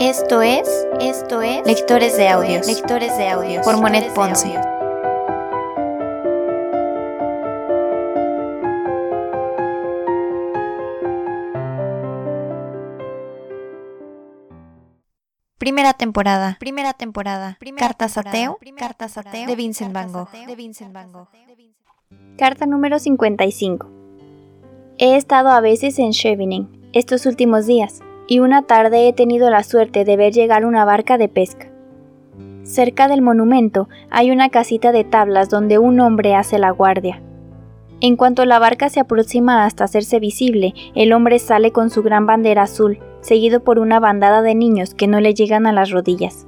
Esto es, esto es Lectores de Audios, Lectores de Audios. Por Monet Ponce. Primera temporada, primera temporada, Cartas ateo, Cartas ateo de Vincent Van Gogh, de Vincent Van Gogh. Carta número 55. He estado a veces en Scheveningen estos últimos días y una tarde he tenido la suerte de ver llegar una barca de pesca. Cerca del monumento hay una casita de tablas donde un hombre hace la guardia. En cuanto la barca se aproxima hasta hacerse visible, el hombre sale con su gran bandera azul, seguido por una bandada de niños que no le llegan a las rodillas.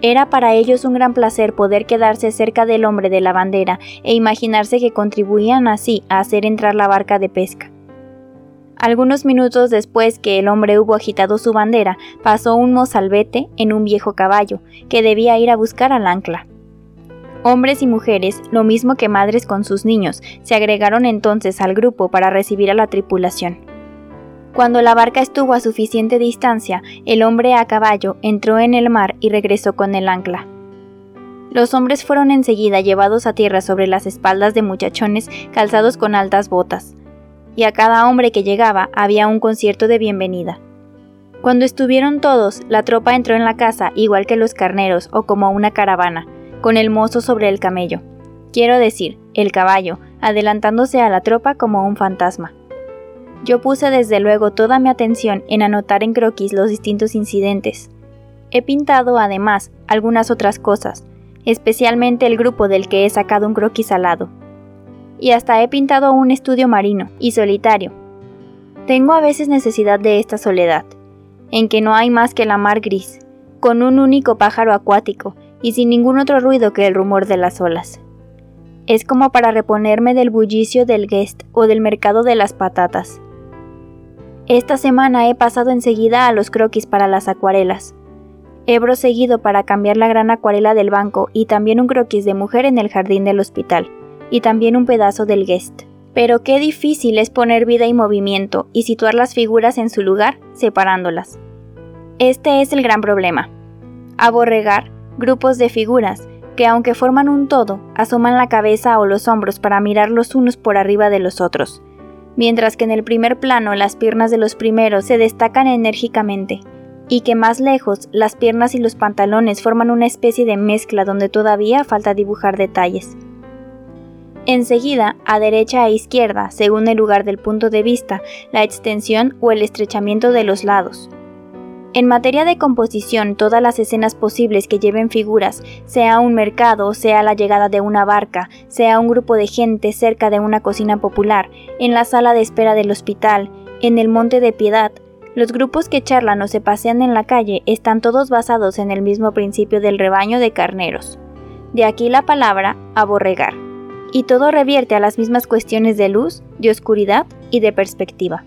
Era para ellos un gran placer poder quedarse cerca del hombre de la bandera e imaginarse que contribuían así a hacer entrar la barca de pesca. Algunos minutos después que el hombre hubo agitado su bandera, pasó un mozalbete en un viejo caballo, que debía ir a buscar al ancla. Hombres y mujeres, lo mismo que madres con sus niños, se agregaron entonces al grupo para recibir a la tripulación. Cuando la barca estuvo a suficiente distancia, el hombre a caballo entró en el mar y regresó con el ancla. Los hombres fueron enseguida llevados a tierra sobre las espaldas de muchachones calzados con altas botas y a cada hombre que llegaba había un concierto de bienvenida. Cuando estuvieron todos, la tropa entró en la casa igual que los carneros o como una caravana, con el mozo sobre el camello. Quiero decir, el caballo, adelantándose a la tropa como un fantasma. Yo puse desde luego toda mi atención en anotar en croquis los distintos incidentes. He pintado además algunas otras cosas, especialmente el grupo del que he sacado un croquis al lado y hasta he pintado un estudio marino y solitario. Tengo a veces necesidad de esta soledad, en que no hay más que la mar gris, con un único pájaro acuático y sin ningún otro ruido que el rumor de las olas. Es como para reponerme del bullicio del guest o del mercado de las patatas. Esta semana he pasado enseguida a los croquis para las acuarelas. He proseguido para cambiar la gran acuarela del banco y también un croquis de mujer en el jardín del hospital y también un pedazo del guest. Pero qué difícil es poner vida y movimiento y situar las figuras en su lugar, separándolas. Este es el gran problema. Aborregar grupos de figuras que aunque forman un todo, asoman la cabeza o los hombros para mirar los unos por arriba de los otros, mientras que en el primer plano las piernas de los primeros se destacan enérgicamente, y que más lejos las piernas y los pantalones forman una especie de mezcla donde todavía falta dibujar detalles. Enseguida, a derecha e izquierda, según el lugar del punto de vista, la extensión o el estrechamiento de los lados. En materia de composición, todas las escenas posibles que lleven figuras, sea un mercado, sea la llegada de una barca, sea un grupo de gente cerca de una cocina popular, en la sala de espera del hospital, en el Monte de Piedad, los grupos que charlan o se pasean en la calle están todos basados en el mismo principio del rebaño de carneros. De aquí la palabra aborregar y todo revierte a las mismas cuestiones de luz, de oscuridad y de perspectiva.